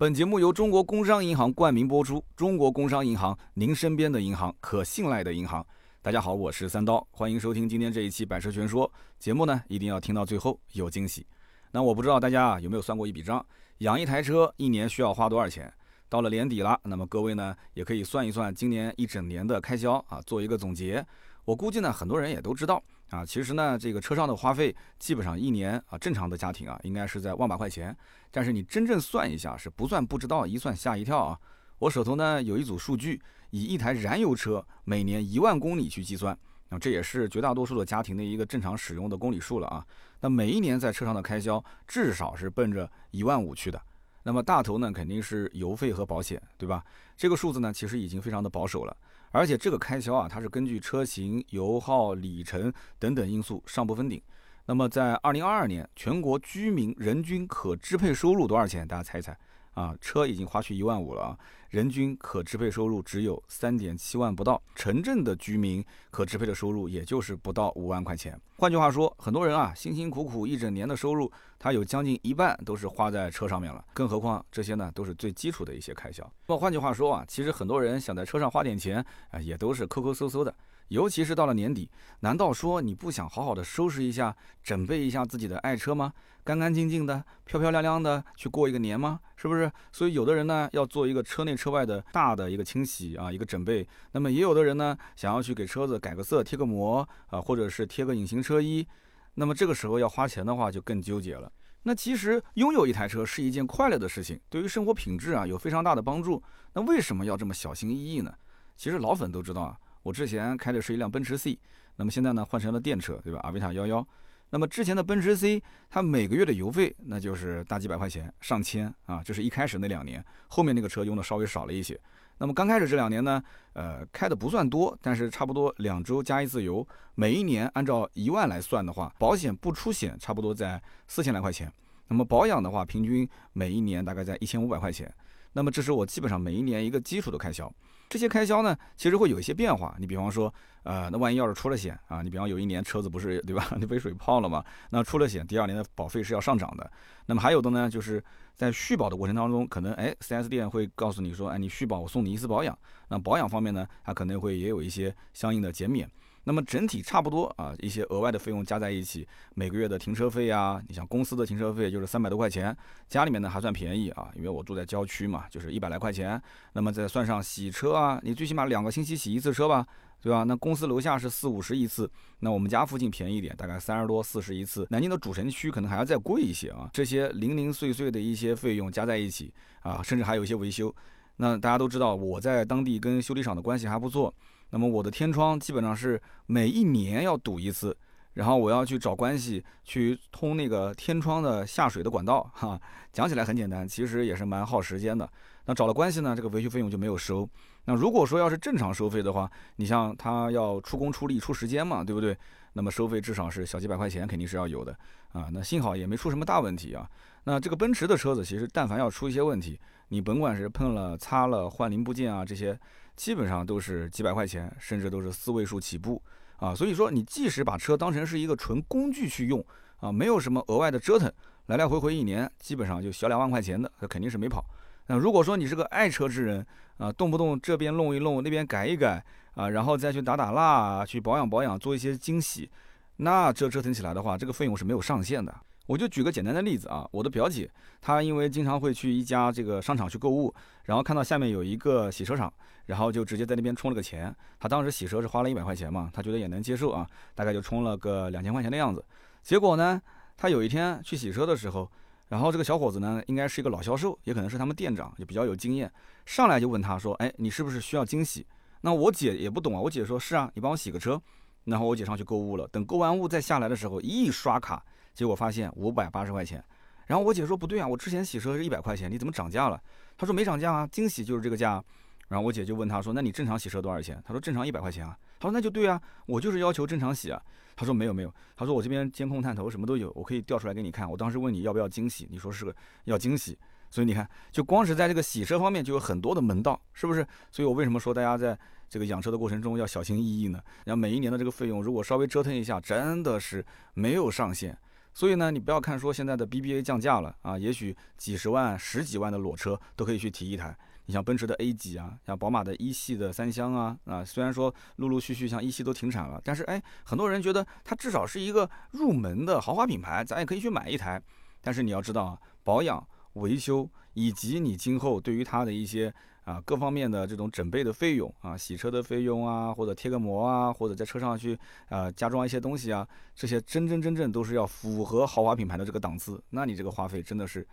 本节目由中国工商银行冠名播出。中国工商银行，您身边的银行，可信赖的银行。大家好，我是三刀，欢迎收听今天这一期《百车全说》节目呢，一定要听到最后，有惊喜。那我不知道大家啊有没有算过一笔账，养一台车一年需要花多少钱？到了年底了，那么各位呢也可以算一算今年一整年的开销啊，做一个总结。我估计呢，很多人也都知道啊，其实呢，这个车上的花费基本上一年啊，正常的家庭啊，应该是在万把块钱。但是你真正算一下，是不算不知道，一算吓一跳啊！我手头呢有一组数据，以一台燃油车每年一万公里去计算，那这也是绝大多数的家庭的一个正常使用的公里数了啊。那每一年在车上的开销至少是奔着一万五去的。那么大头呢肯定是油费和保险，对吧？这个数字呢其实已经非常的保守了，而且这个开销啊，它是根据车型、油耗、里程等等因素上不封顶。那么在二零二二年，全国居民人均可支配收入多少钱？大家猜一猜啊？车已经花去一万五了啊，人均可支配收入只有三点七万不到。城镇的居民可支配的收入也就是不到五万块钱。换句话说，很多人啊，辛辛苦苦一整年的收入，他有将近一半都是花在车上面了。更何况这些呢，都是最基础的一些开销。那么换句话说啊，其实很多人想在车上花点钱啊，也都是抠抠搜搜的。尤其是到了年底，难道说你不想好好的收拾一下、准备一下自己的爱车吗？干干净净的、漂漂亮亮的去过一个年吗？是不是？所以有的人呢要做一个车内车外的大的一个清洗啊，一个整备。那么也有的人呢想要去给车子改个色、贴个膜啊，或者是贴个隐形车衣。那么这个时候要花钱的话就更纠结了。那其实拥有一台车是一件快乐的事情，对于生活品质啊有非常大的帮助。那为什么要这么小心翼翼呢？其实老粉都知道啊。我之前开的是一辆奔驰 C，那么现在呢换成了电车，对吧？阿维塔幺幺。那么之前的奔驰 C，它每个月的油费那就是大几百块钱，上千啊，这是一开始那两年，后面那个车用的稍微少了一些。那么刚开始这两年呢，呃，开的不算多，但是差不多两周加一次油，每一年按照一万来算的话，保险不出险差不多在四千来块钱。那么保养的话，平均每一年大概在一千五百块钱。那么这是我基本上每一年一个基础的开销。这些开销呢，其实会有一些变化。你比方说，呃，那万一要是出了险啊，你比方有一年车子不是对吧，你被水泡了嘛，那出了险，第二年的保费是要上涨的。那么还有的呢，就是在续保的过程当中，可能哎，4S 店会告诉你说，哎，你续保我送你一次保养。那保养方面呢，它可能会也有一些相应的减免。那么整体差不多啊，一些额外的费用加在一起，每个月的停车费啊，你像公司的停车费就是三百多块钱，家里面呢还算便宜啊，因为我住在郊区嘛，就是一百来块钱。那么再算上洗车啊，你最起码两个星期洗一次车吧，对吧？那公司楼下是四五十一次，那我们家附近便宜一点，大概三十多四十一次。南京的主城区可能还要再贵一些啊。这些零零碎碎的一些费用加在一起啊，甚至还有一些维修。那大家都知道，我在当地跟修理厂的关系还不错。那么我的天窗基本上是每一年要堵一次，然后我要去找关系去通那个天窗的下水的管道，哈，讲起来很简单，其实也是蛮耗时间的。那找了关系呢，这个维修费用就没有收。那如果说要是正常收费的话，你像他要出工出力出时间嘛，对不对？那么收费至少是小几百块钱，肯定是要有的啊。那幸好也没出什么大问题啊。那这个奔驰的车子，其实但凡要出一些问题，你甭管是碰了、擦了、换零部件啊这些。基本上都是几百块钱，甚至都是四位数起步啊！所以说，你即使把车当成是一个纯工具去用啊，没有什么额外的折腾，来来回回一年基本上就小两万块钱的，那肯定是没跑。那如果说你是个爱车之人啊，动不动这边弄一弄，那边改一改啊，然后再去打打蜡、去保养保养、做一些惊喜，那这折腾起来的话，这个费用是没有上限的。我就举个简单的例子啊，我的表姐她因为经常会去一家这个商场去购物，然后看到下面有一个洗车场，然后就直接在那边充了个钱。她当时洗车是花了一百块钱嘛，她觉得也能接受啊，大概就充了个两千块钱的样子。结果呢，她有一天去洗车的时候，然后这个小伙子呢，应该是一个老销售，也可能是他们店长，也比较有经验，上来就问他说：“哎，你是不是需要惊喜？”那我姐也不懂啊，我姐说是啊，你帮我洗个车。然后我姐上去购物了，等购完物再下来的时候，一刷卡。结果发现五百八十块钱，然后我姐说不对啊，我之前洗车是一百块钱，你怎么涨价了？她说没涨价啊，惊喜就是这个价。然后我姐就问她说，那你正常洗车多少钱？她说正常一百块钱啊。他说那就对啊，我就是要求正常洗啊。他说没有没有，他说我这边监控探头什么都有，我可以调出来给你看。我当时问你要不要惊喜，你说是个要惊喜，所以你看，就光是在这个洗车方面就有很多的门道，是不是？所以我为什么说大家在这个养车的过程中要小心翼翼呢？然后每一年的这个费用如果稍微折腾一下，真的是没有上限。所以呢，你不要看说现在的 BBA 降价了啊，也许几十万、十几万的裸车都可以去提一台。你像奔驰的 A 级啊，像宝马的一系的三厢啊，啊，虽然说陆陆续续像一系都停产了，但是哎，很多人觉得它至少是一个入门的豪华品牌，咱也可以去买一台。但是你要知道啊，保养、维修以及你今后对于它的一些啊各方面的这种整备的费用啊，洗车的费用啊，或者贴个膜啊，或者在车上去啊加装一些东西啊，这些真真正正都是要符合豪华品牌的这个档次，那你这个花费真的是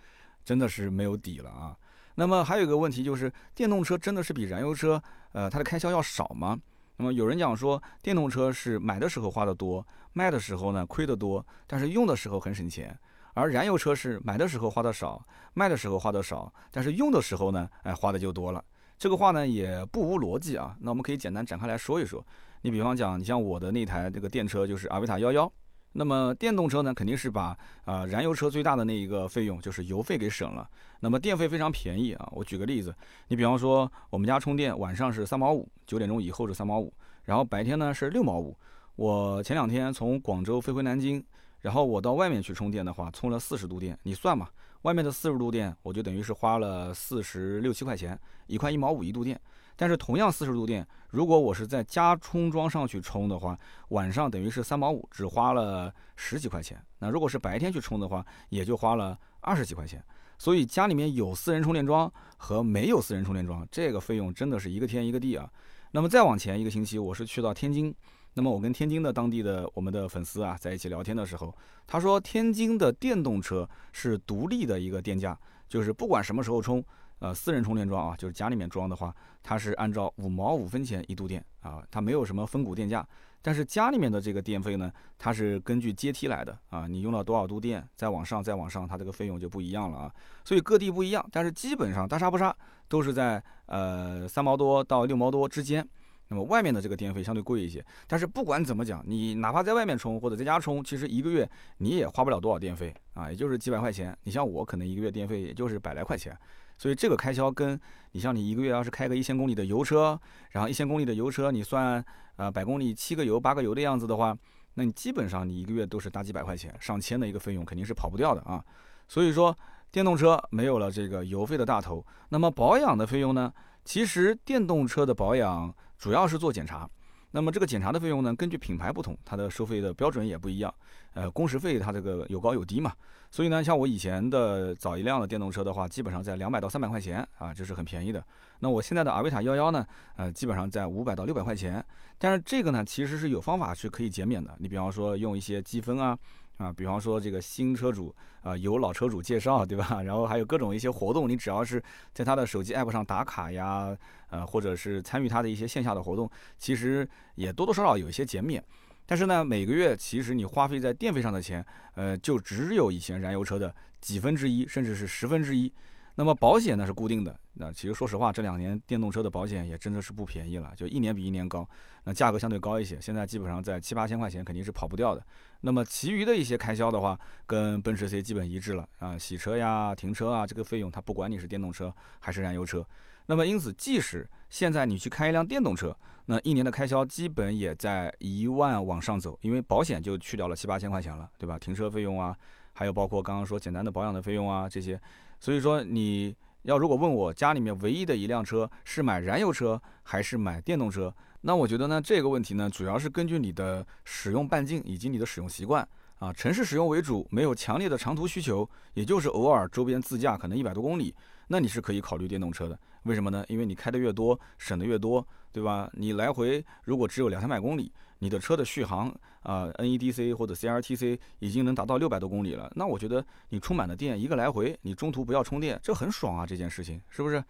真的是没有底了啊。那么还有一个问题就是，电动车真的是比燃油车，呃，它的开销要少吗？那么有人讲说，电动车是买的时候花的多，卖的时候呢亏的多，但是用的时候很省钱；而燃油车是买的时候花的少，卖的时候花的少，但是用的时候呢，哎，花的就多了。这个话呢也不无逻辑啊。那我们可以简单展开来说一说。你比方讲，你像我的那台这个电车就是阿维塔幺幺。那么电动车呢，肯定是把啊燃油车最大的那一个费用就是油费给省了。那么电费非常便宜啊。我举个例子，你比方说我们家充电晚上是三毛五，九点钟以后是三毛五，然后白天呢是六毛五。我前两天从广州飞回南京，然后我到外面去充电的话，充了四十度电，你算嘛，外面的四十度电我就等于是花了四十六七块钱，一块一毛五一度电。但是同样四十度电，如果我是在家充桩上去充的话，晚上等于是三毛五，只花了十几块钱。那如果是白天去充的话，也就花了二十几块钱。所以家里面有私人充电桩和没有私人充电桩，这个费用真的是一个天一个地啊。那么再往前一个星期，我是去到天津，那么我跟天津的当地的我们的粉丝啊在一起聊天的时候，他说天津的电动车是独立的一个电价，就是不管什么时候充。呃，私人充电桩啊，就是家里面装的话，它是按照五毛五分钱一度电啊，它没有什么分股电价。但是家里面的这个电费呢，它是根据阶梯来的啊，你用了多少度电，再往上再往上，它这个费用就不一样了啊。所以各地不一样，但是基本上大差不差，都是在呃三毛多到六毛多之间。那么外面的这个电费相对贵一些，但是不管怎么讲，你哪怕在外面充或者在家充，其实一个月你也花不了多少电费啊，也就是几百块钱。你像我可能一个月电费也就是百来块钱。所以这个开销跟你像你一个月要是开个一千公里的油车，然后一千公里的油车你算呃百公里七个油八个油的样子的话，那你基本上你一个月都是大几百块钱上千的一个费用肯定是跑不掉的啊。所以说电动车没有了这个油费的大头，那么保养的费用呢？其实电动车的保养主要是做检查。那么这个检查的费用呢，根据品牌不同，它的收费的标准也不一样。呃，工时费它这个有高有低嘛。所以呢，像我以前的早一辆的电动车的话，基本上在两百到三百块钱啊，这是很便宜的。那我现在的阿维塔幺幺呢，呃，基本上在五百到六百块钱。但是这个呢，其实是有方法去可以减免的。你比方说用一些积分啊。啊，比方说这个新车主啊，有老车主介绍，对吧？然后还有各种一些活动，你只要是在他的手机 app 上打卡呀，呃，或者是参与他的一些线下的活动，其实也多多少少有一些减免。但是呢，每个月其实你花费在电费上的钱，呃，就只有以前燃油车的几分之一，甚至是十分之一。那么保险呢是固定的，那其实说实话，这两年电动车的保险也真的是不便宜了，就一年比一年高，那价格相对高一些，现在基本上在七八千块钱肯定是跑不掉的。那么其余的一些开销的话，跟奔驰 C 基本一致了啊，洗车呀、停车啊，这个费用它不管你是电动车还是燃油车。那么因此，即使现在你去开一辆电动车，那一年的开销基本也在一万往上走，因为保险就去掉了七八千块钱了，对吧？停车费用啊，还有包括刚刚说简单的保养的费用啊这些。所以说，你要如果问我家里面唯一的一辆车是买燃油车还是买电动车，那我觉得呢，这个问题呢，主要是根据你的使用半径以及你的使用习惯啊。城市使用为主，没有强烈的长途需求，也就是偶尔周边自驾，可能一百多公里，那你是可以考虑电动车的。为什么呢？因为你开的越多，省的越多，对吧？你来回如果只有两三百公里。你的车的续航啊，NEDC 或者 CRTC 已经能达到六百多公里了，那我觉得你充满了电，一个来回，你中途不要充电，这很爽啊，这件事情是不是？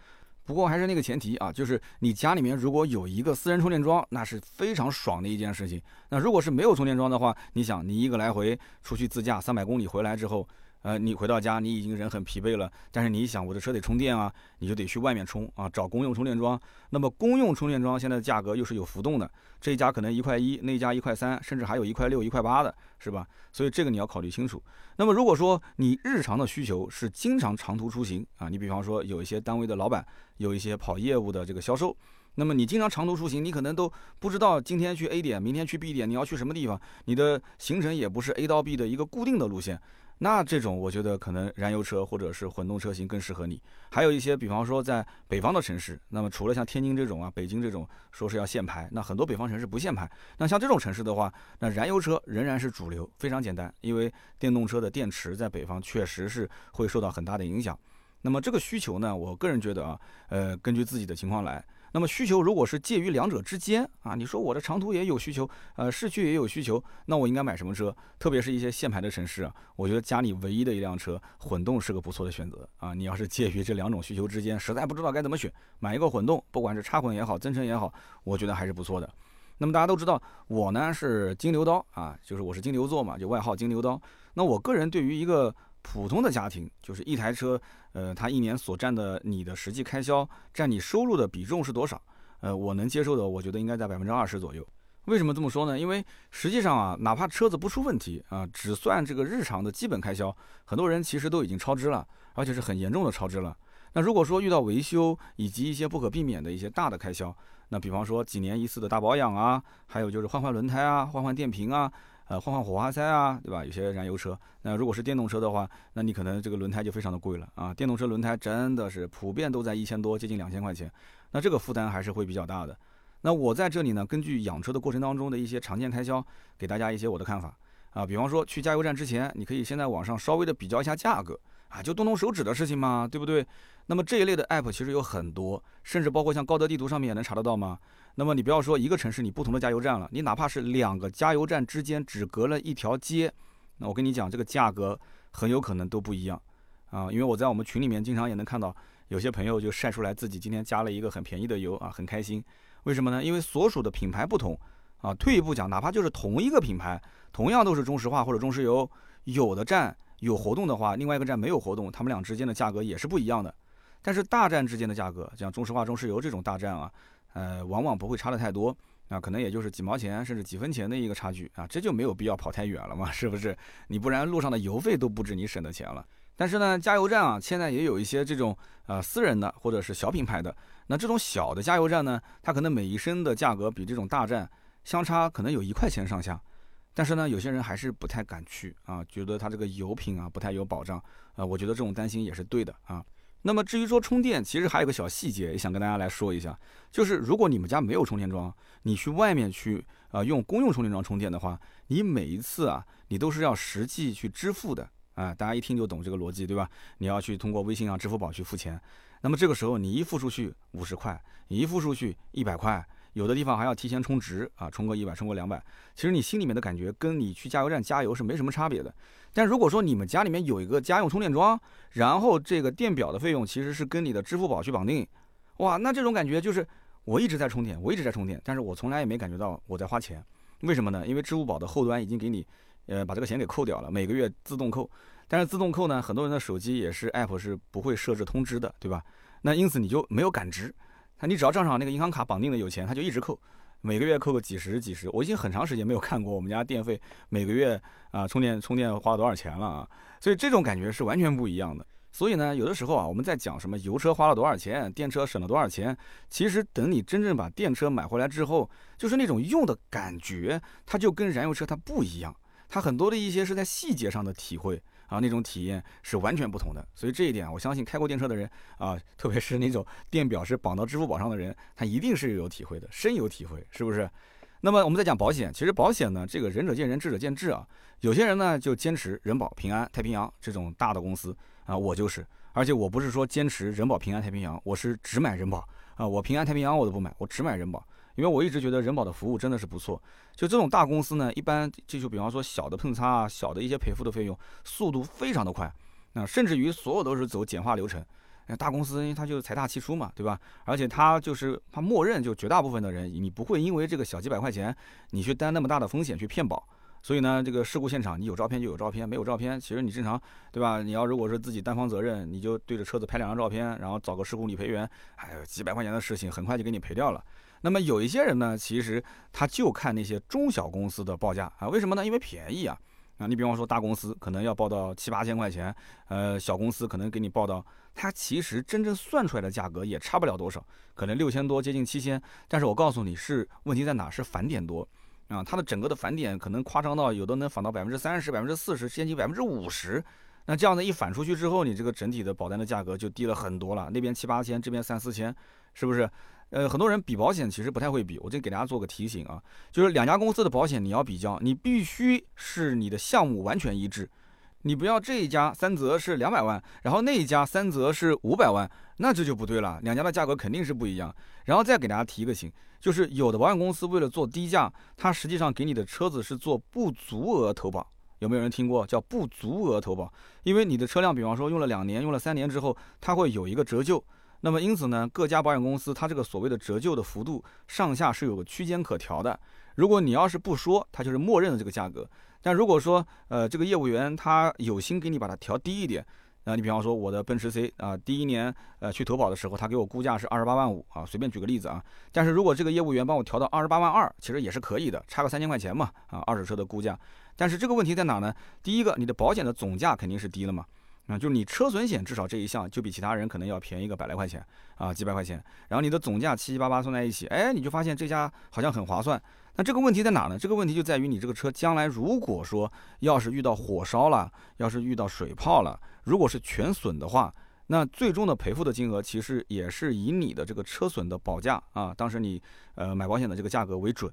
不过还是那个前提啊，就是你家里面如果有一个私人充电桩，那是非常爽的一件事情。那如果是没有充电桩的话，你想你一个来回出去自驾三百公里回来之后，呃，你回到家，你已经人很疲惫了，但是你一想，我的车得充电啊，你就得去外面充啊，找公用充电桩。那么公用充电桩现在的价格又是有浮动的，这一家可能一块一，那一家一块三，甚至还有一块六、一块八的，是吧？所以这个你要考虑清楚。那么如果说你日常的需求是经常长途出行啊，你比方说有一些单位的老板，有一些跑业务的这个销售。那么你经常长途出行，你可能都不知道今天去 A 点，明天去 B 点，你要去什么地方？你的行程也不是 A 到 B 的一个固定的路线。那这种我觉得可能燃油车或者是混动车型更适合你。还有一些，比方说在北方的城市，那么除了像天津这种啊、北京这种说是要限牌，那很多北方城市不限牌。那像这种城市的话，那燃油车仍然是主流，非常简单，因为电动车的电池在北方确实是会受到很大的影响。那么这个需求呢，我个人觉得啊，呃，根据自己的情况来。那么需求如果是介于两者之间啊，你说我的长途也有需求，呃，市区也有需求，那我应该买什么车？特别是一些限牌的城市啊，我觉得家里唯一的一辆车混动是个不错的选择啊。你要是介于这两种需求之间，实在不知道该怎么选，买一个混动，不管是插混也好，增程也好，我觉得还是不错的。那么大家都知道，我呢是金牛刀啊，就是我是金牛座嘛，就外号金牛刀。那我个人对于一个普通的家庭，就是一台车，呃，它一年所占的你的实际开销占你收入的比重是多少？呃，我能接受的，我觉得应该在百分之二十左右。为什么这么说呢？因为实际上啊，哪怕车子不出问题啊，只算这个日常的基本开销，很多人其实都已经超支了，而且是很严重的超支了。那如果说遇到维修以及一些不可避免的一些大的开销，那比方说几年一次的大保养啊，还有就是换换轮胎啊，换换电瓶啊。呃，换换火花塞啊，对吧？有些燃油车，那如果是电动车的话，那你可能这个轮胎就非常的贵了啊。电动车轮胎真的是普遍都在一千多，接近两千块钱，那这个负担还是会比较大的。那我在这里呢，根据养车的过程当中的一些常见开销，给大家一些我的看法啊。比方说去加油站之前，你可以先在网上稍微的比较一下价格啊，就动动手指的事情嘛，对不对？那么这一类的 app 其实有很多，甚至包括像高德地图上面也能查得到吗？那么你不要说一个城市你不同的加油站了，你哪怕是两个加油站之间只隔了一条街，那我跟你讲，这个价格很有可能都不一样啊。因为我在我们群里面经常也能看到有些朋友就晒出来自己今天加了一个很便宜的油啊，很开心。为什么呢？因为所属的品牌不同啊。退一步讲，哪怕就是同一个品牌，同样都是中石化或者中石油，有的站有活动的话，另外一个站没有活动，他们俩之间的价格也是不一样的。但是大站之间的价格，像中石化、中石油这种大站啊，呃，往往不会差的太多啊，可能也就是几毛钱甚至几分钱的一个差距啊，这就没有必要跑太远了嘛，是不是？你不然路上的油费都不止你省的钱了。但是呢，加油站啊，现在也有一些这种呃私人的或者是小品牌的，那这种小的加油站呢，它可能每一升的价格比这种大站相差可能有一块钱上下，但是呢，有些人还是不太敢去啊，觉得它这个油品啊不太有保障啊，我觉得这种担心也是对的啊。那么至于说充电，其实还有个小细节，也想跟大家来说一下，就是如果你们家没有充电桩，你去外面去啊用公用充电桩充电的话，你每一次啊，你都是要实际去支付的啊，大家一听就懂这个逻辑，对吧？你要去通过微信啊、支付宝去付钱，那么这个时候你一付出去五十块，你一付出去一百块。有的地方还要提前充值啊，充个一百，充个两百。其实你心里面的感觉跟你去加油站加油是没什么差别的。但如果说你们家里面有一个家用充电桩，然后这个电表的费用其实是跟你的支付宝去绑定，哇，那这种感觉就是我一直在充电，我一直在充电，但是我从来也没感觉到我在花钱。为什么呢？因为支付宝的后端已经给你，呃，把这个钱给扣掉了，每个月自动扣。但是自动扣呢，很多人的手机也是 app 是不会设置通知的，对吧？那因此你就没有感知。你只要账上那个银行卡绑定的有钱，他就一直扣，每个月扣个几十几十。我已经很长时间没有看过我们家电费每个月啊充电充电花了多少钱了啊，所以这种感觉是完全不一样的。所以呢，有的时候啊，我们在讲什么油车花了多少钱，电车省了多少钱，其实等你真正把电车买回来之后，就是那种用的感觉，它就跟燃油车它不一样，它很多的一些是在细节上的体会。啊，那种体验是完全不同的，所以这一点我相信开过电车的人啊，特别是那种电表是绑到支付宝上的人，他一定是有体会的，深有体会，是不是？那么我们再讲保险，其实保险呢，这个仁者见仁，智者见智啊。有些人呢就坚持人保、平安、太平洋这种大的公司啊，我就是，而且我不是说坚持人保、平安、太平洋，我是只买人保啊，我平安、太平洋我都不买，我只买人保。因为我一直觉得人保的服务真的是不错，就这种大公司呢，一般就就比方说小的碰擦啊，小的一些赔付的费用，速度非常的快，啊，甚至于所有都是走简化流程。大公司因为它就财大气粗嘛，对吧？而且它就是它默认就绝大部分的人，你不会因为这个小几百块钱，你去担那么大的风险去骗保。所以呢，这个事故现场你有照片就有照片，没有照片，其实你正常，对吧？你要如果是自己单方责任，你就对着车子拍两张照片，然后找个事故理赔员，哎，几百块钱的事情很快就给你赔掉了。那么有一些人呢，其实他就看那些中小公司的报价啊，为什么呢？因为便宜啊。啊，你比方说大公司可能要报到七八千块钱，呃，小公司可能给你报到，它其实真正算出来的价格也差不了多少，可能六千多接近七千。但是我告诉你是问题在哪？是返点多啊，它的整个的返点可能夸张到有的能返到百分之三十、百分之四十，接近百分之五十。那这样子一返出去之后，你这个整体的保单的价格就低了很多了，那边七八千，这边三四千，是不是？呃，很多人比保险其实不太会比，我这给大家做个提醒啊，就是两家公司的保险你要比较，你必须是你的项目完全一致，你不要这一家三责是两百万，然后那一家三责是五百万，那这就不对了，两家的价格肯定是不一样。然后再给大家提一个醒，就是有的保险公司为了做低价，它实际上给你的车子是做不足额投保，有没有人听过叫不足额投保？因为你的车辆，比方说用了两年，用了三年之后，它会有一个折旧。那么因此呢，各家保险公司它这个所谓的折旧的幅度上下是有个区间可调的。如果你要是不说，它就是默认的这个价格。但如果说呃这个业务员他有心给你把它调低一点，啊，你比方说我的奔驰 C 啊，第一年呃去投保的时候，他给我估价是二十八万五啊，随便举个例子啊。但是如果这个业务员帮我调到二十八万二，其实也是可以的，差个三千块钱嘛啊，二手车的估价。但是这个问题在哪呢？第一个，你的保险的总价肯定是低了嘛。啊，就是你车损险至少这一项就比其他人可能要便宜个百来块钱啊，几百块钱。然后你的总价七七八八算在一起，哎，你就发现这家好像很划算。那这个问题在哪呢？这个问题就在于你这个车将来如果说要是遇到火烧了，要是遇到水泡了，如果是全损的话，那最终的赔付的金额其实也是以你的这个车损的保价啊，当时你呃买保险的这个价格为准。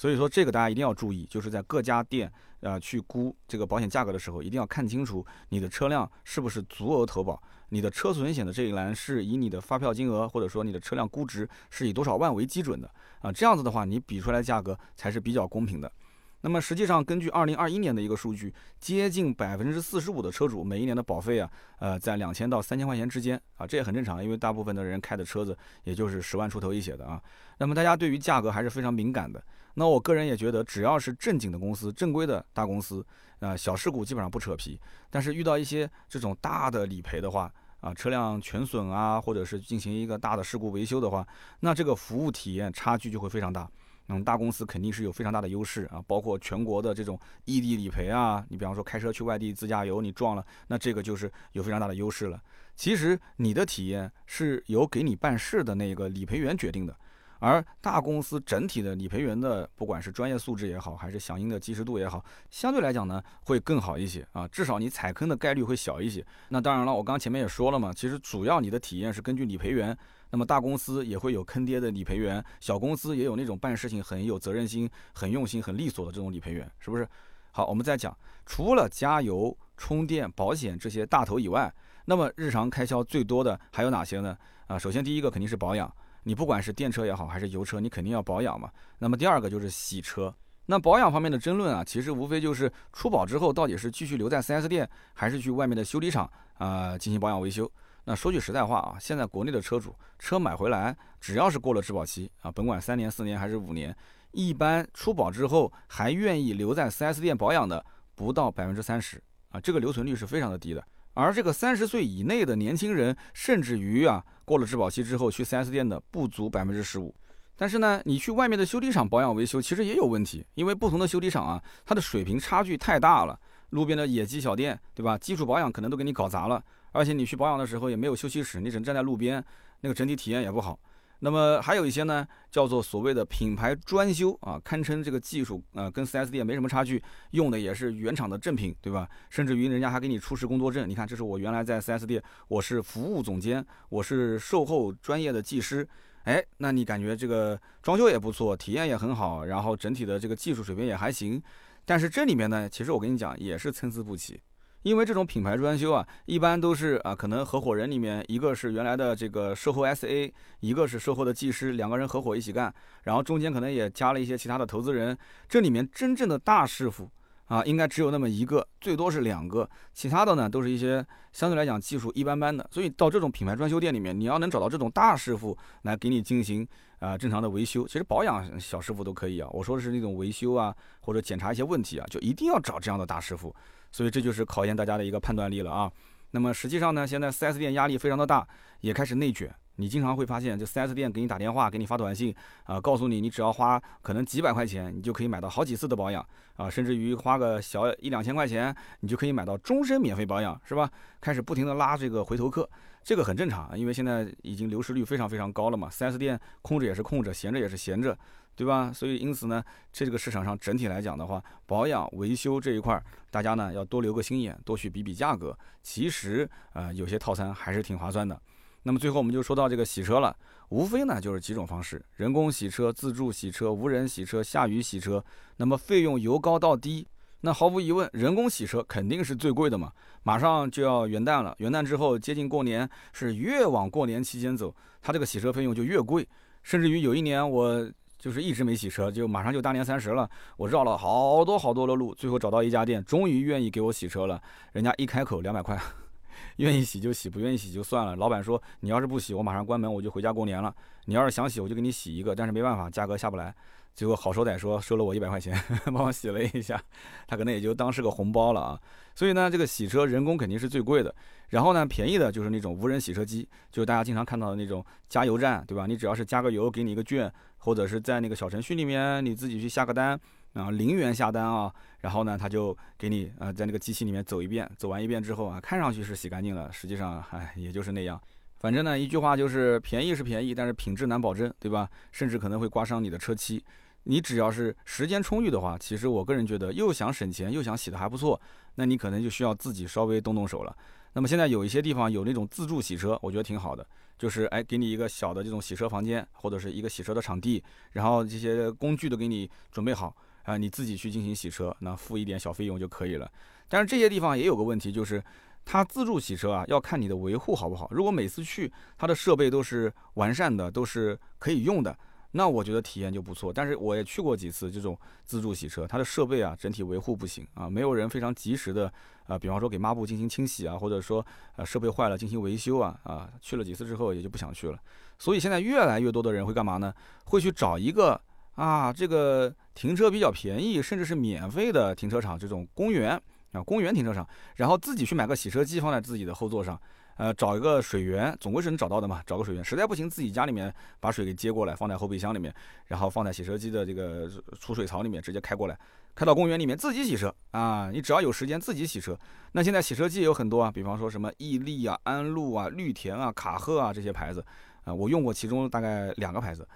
所以说这个大家一定要注意，就是在各家店，呃，去估这个保险价格的时候，一定要看清楚你的车辆是不是足额投保，你的车损险的这一栏是以你的发票金额或者说你的车辆估值是以多少万为基准的啊，这样子的话，你比出来价格才是比较公平的。那么实际上，根据二零二一年的一个数据，接近百分之四十五的车主每一年的保费啊，呃，在两千到三千块钱之间啊，这也很正常，因为大部分的人开的车子也就是十万出头一些的啊。那么大家对于价格还是非常敏感的。那我个人也觉得，只要是正经的公司、正规的大公司，啊，小事故基本上不扯皮。但是遇到一些这种大的理赔的话，啊，车辆全损啊，或者是进行一个大的事故维修的话，那这个服务体验差距就会非常大。嗯，大公司肯定是有非常大的优势啊，包括全国的这种异地理赔啊。你比方说开车去外地自驾游，你撞了，那这个就是有非常大的优势了。其实你的体验是由给你办事的那个理赔员决定的。而大公司整体的理赔员的，不管是专业素质也好，还是响应的及时度也好，相对来讲呢，会更好一些啊，至少你踩坑的概率会小一些。那当然了，我刚前面也说了嘛，其实主要你的体验是根据理赔员。那么大公司也会有坑爹的理赔员，小公司也有那种办事情很有责任心、很用心、很利索的这种理赔员，是不是？好，我们再讲，除了加油、充电、保险这些大头以外，那么日常开销最多的还有哪些呢？啊，首先第一个肯定是保养。你不管是电车也好，还是油车，你肯定要保养嘛。那么第二个就是洗车。那保养方面的争论啊，其实无非就是出保之后到底是继续留在 4S 店，还是去外面的修理厂啊进行保养维修。那说句实在话啊，现在国内的车主车买回来，只要是过了质保期啊，甭管三年、四年还是五年，一般出保之后还愿意留在 4S 店保养的不到百分之三十啊，这个留存率是非常的低的。而这个三十岁以内的年轻人，甚至于啊，过了质保期之后去 4S 店的不足百分之十五。但是呢，你去外面的修理厂保养维修，其实也有问题，因为不同的修理厂啊，它的水平差距太大了。路边的野鸡小店，对吧？基础保养可能都给你搞砸了，而且你去保养的时候也没有休息室，你只能站在路边，那个整体体验也不好。那么还有一些呢，叫做所谓的品牌专修啊，堪称这个技术啊，跟 4S 店没什么差距，用的也是原厂的正品，对吧？甚至于人家还给你出示工作证，你看，这是我原来在 4S 店，我是服务总监，我是售后专业的技师，哎，那你感觉这个装修也不错，体验也很好，然后整体的这个技术水平也还行，但是这里面呢，其实我跟你讲，也是参差不齐。因为这种品牌专修啊，一般都是啊，可能合伙人里面一个是原来的这个售后 SA，一个是售后的技师，两个人合伙一起干，然后中间可能也加了一些其他的投资人。这里面真正的大师傅啊，应该只有那么一个，最多是两个，其他的呢都是一些相对来讲技术一般般的。所以到这种品牌装修店里面，你要能找到这种大师傅来给你进行啊正常的维修，其实保养小师傅都可以啊。我说的是那种维修啊，或者检查一些问题啊，就一定要找这样的大师傅。所以这就是考验大家的一个判断力了啊。那么实际上呢，现在 4S 店压力非常的大，也开始内卷。你经常会发现，就 4S 店给你打电话，给你发短信，啊，告诉你你只要花可能几百块钱，你就可以买到好几次的保养，啊，甚至于花个小一两千块钱，你就可以买到终身免费保养，是吧？开始不停的拉这个回头客，这个很正常，因为现在已经流失率非常非常高了嘛，4S 店空着也是空着，闲着也是闲着，对吧？所以因此呢，这个市场上整体来讲的话，保养维修这一块，大家呢要多留个心眼，多去比比价格，其实呃，有些套餐还是挺划算的。那么最后我们就说到这个洗车了，无非呢就是几种方式：人工洗车、自助洗车、无人洗车、下雨洗车。那么费用由高到低，那毫无疑问，人工洗车肯定是最贵的嘛。马上就要元旦了，元旦之后接近过年，是越往过年期间走，它这个洗车费用就越贵。甚至于有一年我就是一直没洗车，就马上就大年三十了，我绕了好多好多的路，最后找到一家店，终于愿意给我洗车了。人家一开口两百块。愿意洗就洗，不愿意洗就算了。老板说：“你要是不洗，我马上关门，我就回家过年了。你要是想洗，我就给你洗一个，但是没办法，价格下不来。”最后好说歹说收了我一百块钱，帮我洗了一下，他可能也就当是个红包了啊。所以呢，这个洗车人工肯定是最贵的。然后呢，便宜的就是那种无人洗车机，就是大家经常看到的那种加油站，对吧？你只要是加个油，给你一个券，或者是在那个小程序里面你自己去下个单。啊，零元下单啊，然后呢，他就给你啊，在那个机器里面走一遍，走完一遍之后啊，看上去是洗干净了，实际上哎，也就是那样。反正呢，一句话就是便宜是便宜，但是品质难保证，对吧？甚至可能会刮伤你的车漆。你只要是时间充裕的话，其实我个人觉得，又想省钱又想洗的还不错，那你可能就需要自己稍微动动手了。那么现在有一些地方有那种自助洗车，我觉得挺好的，就是哎，给你一个小的这种洗车房间，或者是一个洗车的场地，然后这些工具都给你准备好。啊，你自己去进行洗车，那付一点小费用就可以了。但是这些地方也有个问题，就是它自助洗车啊，要看你的维护好不好。如果每次去它的设备都是完善的，都是可以用的，那我觉得体验就不错。但是我也去过几次这种自助洗车，它的设备啊，整体维护不行啊，没有人非常及时的啊，比方说给抹布进行清洗啊，或者说呃设备坏了进行维修啊啊，去了几次之后也就不想去了。所以现在越来越多的人会干嘛呢？会去找一个。啊，这个停车比较便宜，甚至是免费的停车场，这种公园啊，公园停车场，然后自己去买个洗车机放在自己的后座上，呃，找一个水源，总归是能找到的嘛，找个水源，实在不行自己家里面把水给接过来，放在后备箱里面，然后放在洗车机的这个储水槽里面，直接开过来，开到公园里面自己洗车啊，你只要有时间自己洗车。那现在洗车机也有很多啊，比方说什么伊利啊、安路啊、绿田啊、卡赫啊这些牌子，啊，我用过其中大概两个牌子，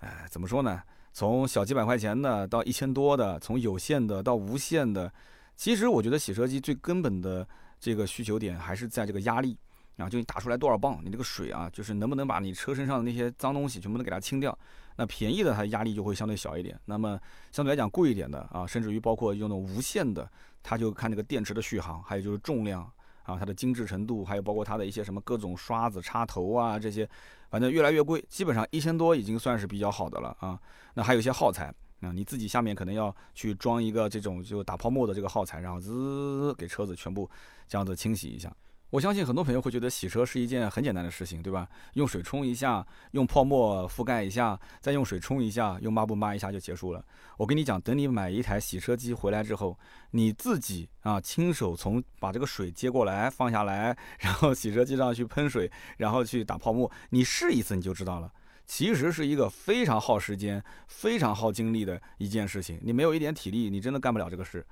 哎，怎么说呢？从小几百块钱的到一千多的，从有线的到无线的，其实我觉得洗车机最根本的这个需求点还是在这个压力啊，就你打出来多少磅，你这个水啊，就是能不能把你车身上的那些脏东西全部都给它清掉。那便宜的它压力就会相对小一点，那么相对来讲贵一点的啊，甚至于包括用那种无线的，它就看这个电池的续航，还有就是重量啊，它的精致程度，还有包括它的一些什么各种刷子插头啊这些。反正越来越贵，基本上一千多已经算是比较好的了啊。那还有一些耗材啊，你自己下面可能要去装一个这种就打泡沫的这个耗材，然后滋给车子全部这样子清洗一下。我相信很多朋友会觉得洗车是一件很简单的事情，对吧？用水冲一下，用泡沫覆盖一下，再用水冲一下，用抹布抹一下就结束了。我跟你讲，等你买一台洗车机回来之后，你自己啊亲手从把这个水接过来放下来，然后洗车机上去喷水，然后去打泡沫，你试一次你就知道了。其实是一个非常耗时间、非常耗精力的一件事情。你没有一点体力，你真的干不了这个事。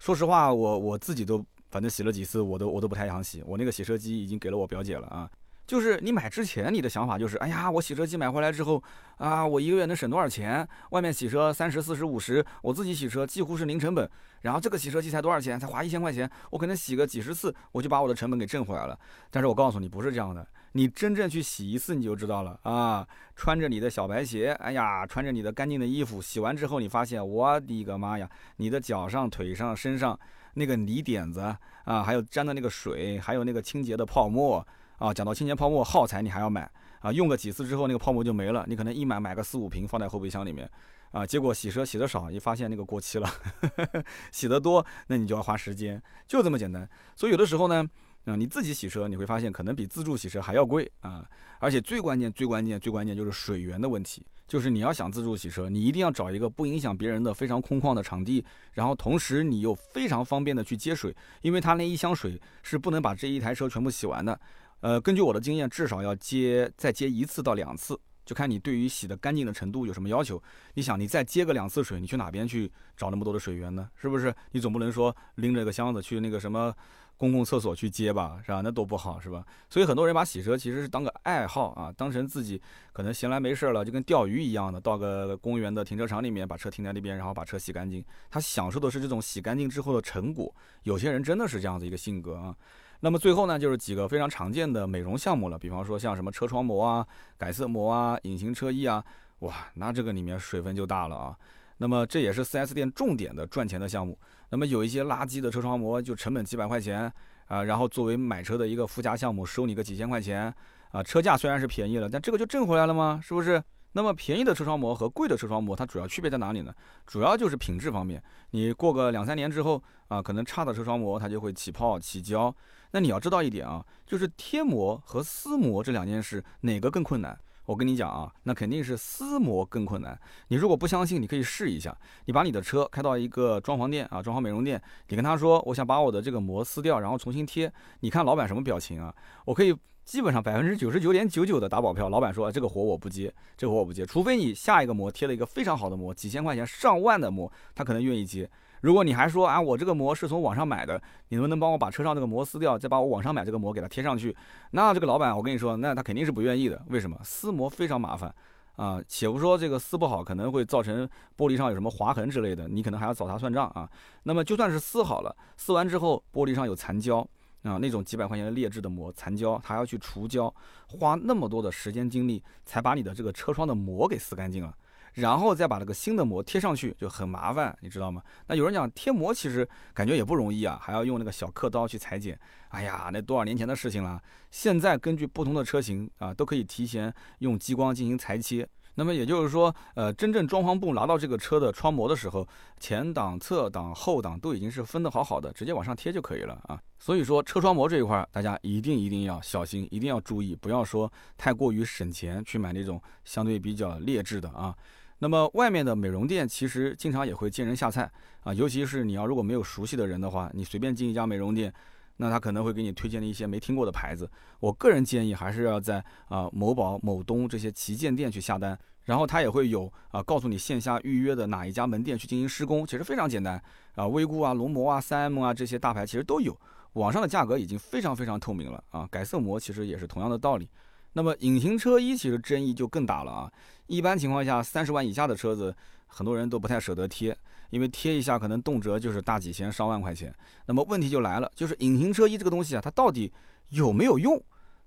说实话，我我自己都。反正洗了几次，我都我都不太想洗。我那个洗车机已经给了我表姐了啊。就是你买之前，你的想法就是，哎呀，我洗车机买回来之后，啊，我一个月能省多少钱？外面洗车三十四十五十，我自己洗车几乎是零成本。然后这个洗车机才多少钱？才花一千块钱，我可能洗个几十次，我就把我的成本给挣回来了。但是我告诉你，不是这样的。你真正去洗一次，你就知道了啊。穿着你的小白鞋，哎呀，穿着你的干净的衣服，洗完之后，你发现，我的个妈呀，你的脚上、腿上、身上。那个泥点子啊，还有沾的那个水，还有那个清洁的泡沫啊。讲到清洁泡沫耗材，你还要买啊，用个几次之后那个泡沫就没了，你可能一买买个四五瓶放在后备箱里面，啊，结果洗车洗的少，一发现那个过期了，洗的多，那你就要花时间，就这么简单。所以有的时候呢。啊，你自己洗车，你会发现可能比自助洗车还要贵啊！而且最关键、最关键、最关键就是水源的问题。就是你要想自助洗车，你一定要找一个不影响别人的非常空旷的场地，然后同时你又非常方便的去接水，因为它那一箱水是不能把这一台车全部洗完的。呃，根据我的经验，至少要接再接一次到两次，就看你对于洗的干净的程度有什么要求。你想，你再接个两次水，你去哪边去找那么多的水源呢？是不是？你总不能说拎着个箱子去那个什么？公共厕所去接吧，是吧？那多不好，是吧？所以很多人把洗车其实是当个爱好啊，当成自己可能闲来没事了，就跟钓鱼一样的，到个公园的停车场里面把车停在那边，然后把车洗干净。他享受的是这种洗干净之后的成果。有些人真的是这样子一个性格啊。那么最后呢，就是几个非常常见的美容项目了，比方说像什么车窗膜啊、改色膜啊、隐形车衣啊，哇，那这个里面水分就大了啊。那么这也是 4S 店重点的赚钱的项目。那么有一些垃圾的车窗膜，就成本几百块钱啊，然后作为买车的一个附加项目，收你个几千块钱啊，车价虽然是便宜了，但这个就挣回来了吗？是不是？那么便宜的车窗膜和贵的车窗膜，它主要区别在哪里呢？主要就是品质方面。你过个两三年之后啊，可能差的车窗膜它就会起泡起胶。那你要知道一点啊，就是贴膜和撕膜这两件事，哪个更困难？我跟你讲啊，那肯定是撕膜更困难。你如果不相信，你可以试一下。你把你的车开到一个装潢店啊，装潢美容店，你跟他说，我想把我的这个膜撕掉，然后重新贴。你看老板什么表情啊？我可以基本上百分之九十九点九九的打保票，老板说这个活我不接，这个活我不接，除非你下一个膜贴了一个非常好的膜，几千块钱、上万的膜，他可能愿意接。如果你还说啊，我这个膜是从网上买的，你能不能帮我把车上这个膜撕掉，再把我网上买这个膜给它贴上去？那这个老板，我跟你说，那他肯定是不愿意的。为什么？撕膜非常麻烦啊，且不说这个撕不好，可能会造成玻璃上有什么划痕之类的，你可能还要找他算账啊。那么就算是撕好了，撕完之后玻璃上有残胶啊，那种几百块钱的劣质的膜，残胶还要去除胶，花那么多的时间精力才把你的这个车窗的膜给撕干净了。然后再把那个新的膜贴上去就很麻烦，你知道吗？那有人讲贴膜其实感觉也不容易啊，还要用那个小刻刀去裁剪。哎呀，那多少年前的事情了。现在根据不同的车型啊，都可以提前用激光进行裁切。那么也就是说，呃，真正装潢部拿到这个车的窗膜的时候，前挡、侧挡、后挡都已经是分得好好的，直接往上贴就可以了啊。所以说车窗膜这一块，大家一定一定要小心，一定要注意，不要说太过于省钱去买那种相对比较劣质的啊。那么外面的美容店其实经常也会见人下菜啊，尤其是你要如果没有熟悉的人的话，你随便进一家美容店，那他可能会给你推荐一些没听过的牌子。我个人建议还是要在啊某宝、某东这些旗舰店去下单，然后他也会有啊告诉你线下预约的哪一家门店去进行施工，其实非常简单啊。威固啊、龙膜啊、三 M 啊这些大牌其实都有，网上的价格已经非常非常透明了啊。改色膜其实也是同样的道理。那么隐形车衣其实争议就更大了啊！一般情况下，三十万以下的车子，很多人都不太舍得贴，因为贴一下可能动辄就是大几千上万块钱。那么问题就来了，就是隐形车衣这个东西啊，它到底有没有用，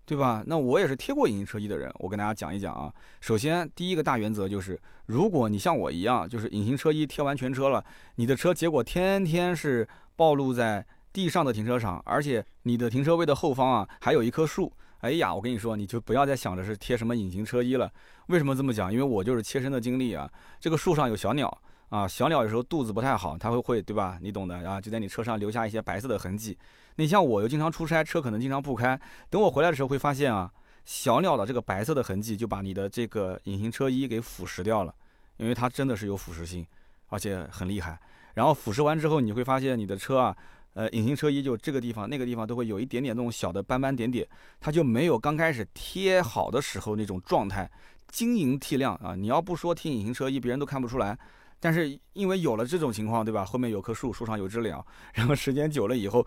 对吧？那我也是贴过隐形车衣的人，我跟大家讲一讲啊。首先，第一个大原则就是，如果你像我一样，就是隐形车衣贴完全车了，你的车结果天天是暴露在地上的停车场，而且你的停车位的后方啊，还有一棵树。哎呀，我跟你说，你就不要再想着是贴什么隐形车衣了。为什么这么讲？因为我就是切身的经历啊。这个树上有小鸟啊，小鸟有时候肚子不太好，它会会对吧？你懂的啊，就在你车上留下一些白色的痕迹。你像我又经常出差，车可能经常不开。等我回来的时候会发现啊，小鸟的这个白色的痕迹就把你的这个隐形车衣给腐蚀掉了，因为它真的是有腐蚀性，而且很厉害。然后腐蚀完之后，你会发现你的车啊。呃，隐形车衣就这个地方、那个地方都会有一点点那种小的斑斑点点，它就没有刚开始贴好的时候那种状态，晶莹剔亮啊！你要不说贴隐形车衣，别人都看不出来。但是因为有了这种情况，对吧？后面有棵树，树上有只鸟，然后时间久了以后，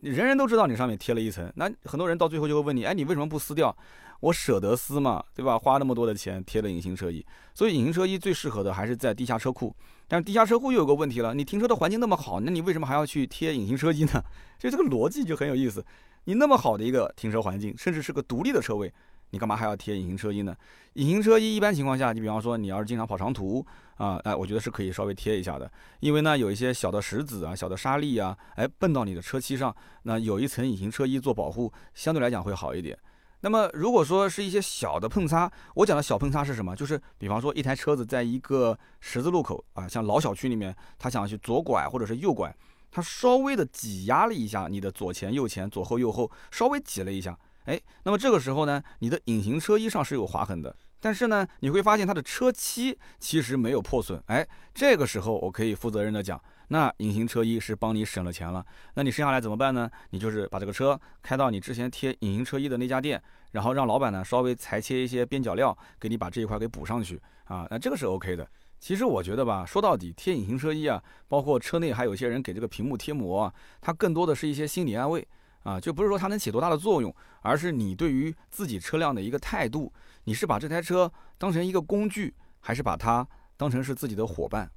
人人都知道你上面贴了一层。那很多人到最后就会问你，哎，你为什么不撕掉？我舍得撕嘛，对吧？花那么多的钱贴了隐形车衣，所以隐形车衣最适合的还是在地下车库。但是地下车库又有个问题了，你停车的环境那么好，那你为什么还要去贴隐形车衣呢？就这个逻辑就很有意思。你那么好的一个停车环境，甚至是个独立的车位，你干嘛还要贴隐形车衣呢？隐形车衣一般情况下，你比方说你要是经常跑长途啊，哎，我觉得是可以稍微贴一下的，因为呢有一些小的石子啊、小的沙粒啊，哎，蹦到你的车漆上，那有一层隐形车衣做保护，相对来讲会好一点。那么如果说是一些小的碰擦，我讲的小碰擦是什么？就是比方说一台车子在一个十字路口啊，像老小区里面，他想去左拐或者是右拐，他稍微的挤压了一下你的左前右前左后右后，稍微挤了一下，哎，那么这个时候呢，你的隐形车衣上是有划痕的，但是呢，你会发现它的车漆其实没有破损，哎，这个时候我可以负责任的讲。那隐形车衣是帮你省了钱了，那你剩下来怎么办呢？你就是把这个车开到你之前贴隐形车衣的那家店，然后让老板呢稍微裁切一些边角料，给你把这一块给补上去啊。那这个是 OK 的。其实我觉得吧，说到底贴隐形车衣啊，包括车内还有些人给这个屏幕贴膜啊，它更多的是一些心理安慰啊，就不是说它能起多大的作用，而是你对于自己车辆的一个态度，你是把这台车当成一个工具，还是把它当成是自己的伙伴？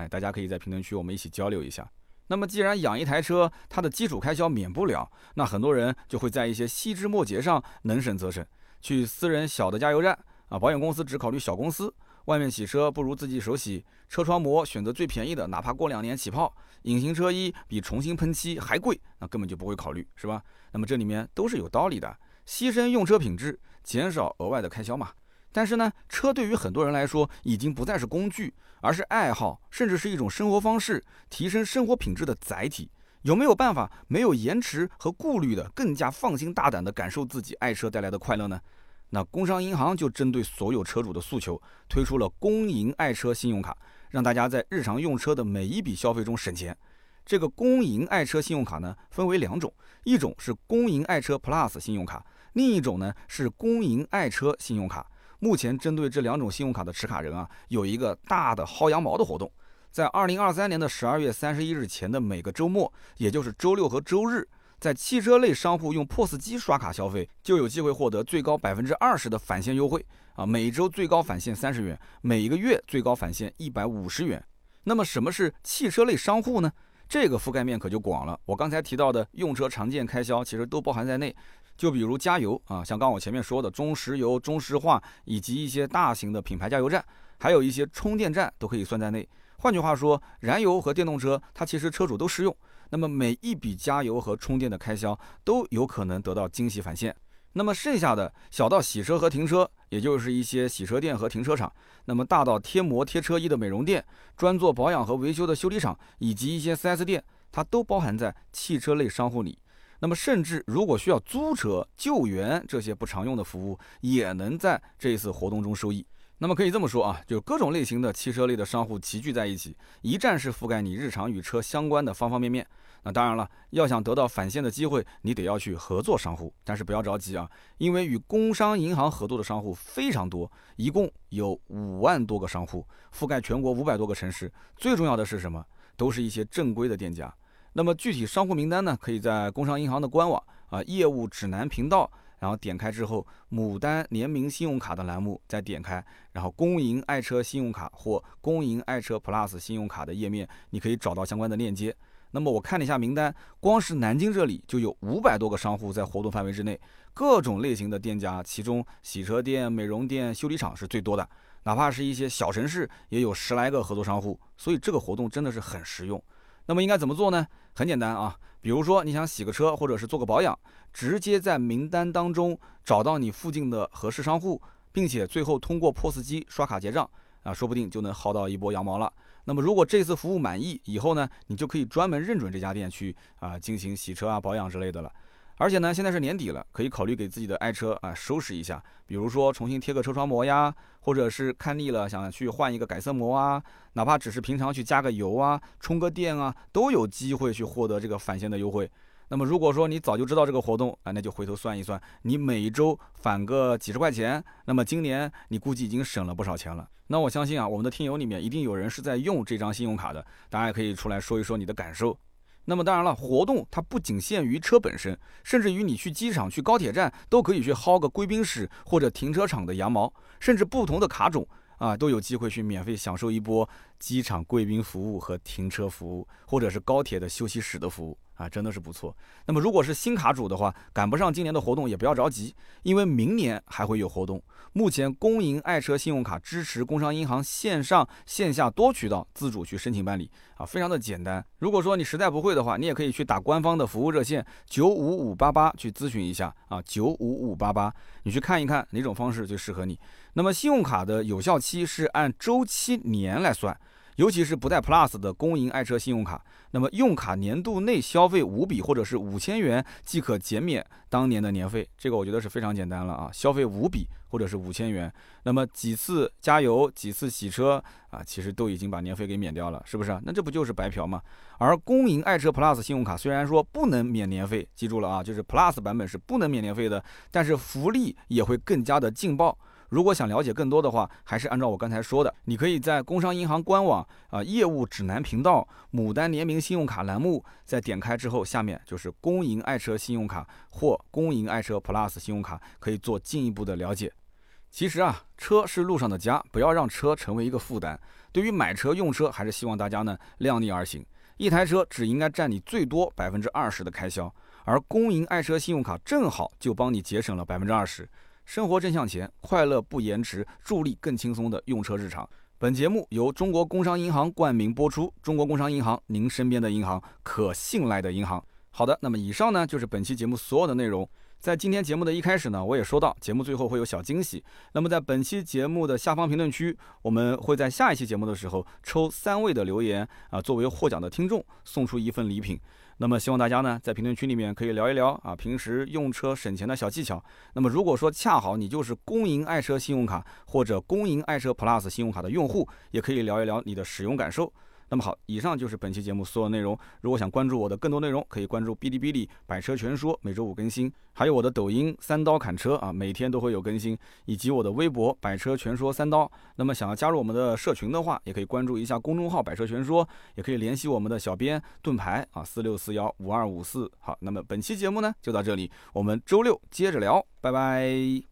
哎，大家可以在评论区我们一起交流一下。那么，既然养一台车，它的基础开销免不了，那很多人就会在一些细枝末节上能省则省，去私人小的加油站啊，保险公司只考虑小公司，外面洗车不如自己手洗，车窗膜选择最便宜的，哪怕过两年起泡，隐形车衣比重新喷漆还贵，那根本就不会考虑，是吧？那么这里面都是有道理的，牺牲用车品质，减少额外的开销嘛。但是呢，车对于很多人来说已经不再是工具，而是爱好，甚至是一种生活方式，提升生活品质的载体。有没有办法没有延迟和顾虑的，更加放心大胆的感受自己爱车带来的快乐呢？那工商银行就针对所有车主的诉求，推出了公银爱车信用卡，让大家在日常用车的每一笔消费中省钱。这个公银爱车信用卡呢，分为两种，一种是公银爱车 Plus 信用卡，另一种呢是公银爱车信用卡。目前针对这两种信用卡的持卡人啊，有一个大的薅羊毛的活动，在二零二三年的十二月三十一日前的每个周末，也就是周六和周日，在汽车类商户用 POS 机刷卡消费，就有机会获得最高百分之二十的返现优惠啊！每周最高返现三十元，每个月最高返现一百五十元。那么什么是汽车类商户呢？这个覆盖面可就广了。我刚才提到的用车常见开销，其实都包含在内。就比如加油啊，像刚我前面说的中石油、中石化以及一些大型的品牌加油站，还有一些充电站都可以算在内。换句话说，燃油和电动车它其实车主都适用。那么每一笔加油和充电的开销都有可能得到惊喜返现。那么剩下的小到洗车和停车，也就是一些洗车店和停车场；那么大到贴膜贴车衣的美容店、专做保养和维修的修理厂以及一些 4S 店，它都包含在汽车类商户里。那么，甚至如果需要租车、救援这些不常用的服务，也能在这一次活动中受益。那么可以这么说啊，就各种类型的汽车类的商户齐聚在一起，一站式覆盖你日常与车相关的方方面面。那当然了，要想得到返现的机会，你得要去合作商户。但是不要着急啊，因为与工商银行合作的商户非常多，一共有五万多个商户，覆盖全国五百多个城市。最重要的是什么？都是一些正规的店家。那么具体商户名单呢？可以在工商银行的官网啊业务指南频道，然后点开之后，牡丹联名信用卡的栏目再点开，然后公营爱车信用卡或公营爱车 Plus 信用卡的页面，你可以找到相关的链接。那么我看了一下名单，光是南京这里就有五百多个商户在活动范围之内，各种类型的店家，其中洗车店、美容店、修理厂是最多的，哪怕是一些小城市也有十来个合作商户，所以这个活动真的是很实用。那么应该怎么做呢？很简单啊，比如说你想洗个车或者是做个保养，直接在名单当中找到你附近的合适商户，并且最后通过 POS 机刷卡结账啊，说不定就能薅到一波羊毛了。那么如果这次服务满意，以后呢，你就可以专门认准这家店去啊进行洗车啊保养之类的了。而且呢，现在是年底了，可以考虑给自己的爱车啊收拾一下，比如说重新贴个车窗膜呀，或者是看腻了想去换一个改色膜啊，哪怕只是平常去加个油啊、充个电啊，都有机会去获得这个返现的优惠。那么如果说你早就知道这个活动啊，那就回头算一算，你每周返个几十块钱，那么今年你估计已经省了不少钱了。那我相信啊，我们的听友里面一定有人是在用这张信用卡的，大家也可以出来说一说你的感受。那么当然了，活动它不仅限于车本身，甚至于你去机场、去高铁站都可以去薅个贵宾室或者停车场的羊毛，甚至不同的卡种啊都有机会去免费享受一波机场贵宾服务和停车服务，或者是高铁的休息室的服务。啊，真的是不错。那么如果是新卡主的话，赶不上今年的活动也不要着急，因为明年还会有活动。目前工银爱车信用卡支持工商银行线上线下多渠道自主去申请办理啊，非常的简单。如果说你实在不会的话，你也可以去打官方的服务热线九五五八八去咨询一下啊，九五五八八，你去看一看哪种方式最适合你。那么信用卡的有效期是按周期年来算。尤其是不带 Plus 的公营爱车信用卡，那么用卡年度内消费五笔或者是五千元即可减免当年的年费，这个我觉得是非常简单了啊！消费五笔或者是五千元，那么几次加油、几次洗车啊，其实都已经把年费给免掉了，是不是？那这不就是白嫖吗？而公营爱车 Plus 信用卡虽然说不能免年费，记住了啊，就是 Plus 版本是不能免年费的，但是福利也会更加的劲爆。如果想了解更多的话，还是按照我刚才说的，你可以在工商银行官网啊业务指南频道牡丹联名信用卡栏目，在点开之后，下面就是公营爱车信用卡或公营爱车 Plus 信用卡，可以做进一步的了解。其实啊，车是路上的家，不要让车成为一个负担。对于买车用车，还是希望大家呢量力而行。一台车只应该占你最多百分之二十的开销，而公营爱车信用卡正好就帮你节省了百分之二十。生活正向前，快乐不延迟，助力更轻松的用车日常。本节目由中国工商银行冠名播出。中国工商银行，您身边的银行，可信赖的银行。好的，那么以上呢就是本期节目所有的内容。在今天节目的一开始呢，我也说到节目最后会有小惊喜。那么在本期节目的下方评论区，我们会在下一期节目的时候抽三位的留言啊，作为获奖的听众送出一份礼品。那么希望大家呢在评论区里面可以聊一聊啊，平时用车省钱的小技巧。那么如果说恰好你就是公营爱车信用卡或者公营爱车 Plus 信用卡的用户，也可以聊一聊你的使用感受。那么好，以上就是本期节目所有内容。如果想关注我的更多内容，可以关注哔哩哔哩“百车全说”，每周五更新；还有我的抖音“三刀砍车”啊，每天都会有更新，以及我的微博“百车全说三刀”。那么想要加入我们的社群的话，也可以关注一下公众号“百车全说”，也可以联系我们的小编盾牌啊，四六四幺五二五四。好，那么本期节目呢就到这里，我们周六接着聊，拜拜。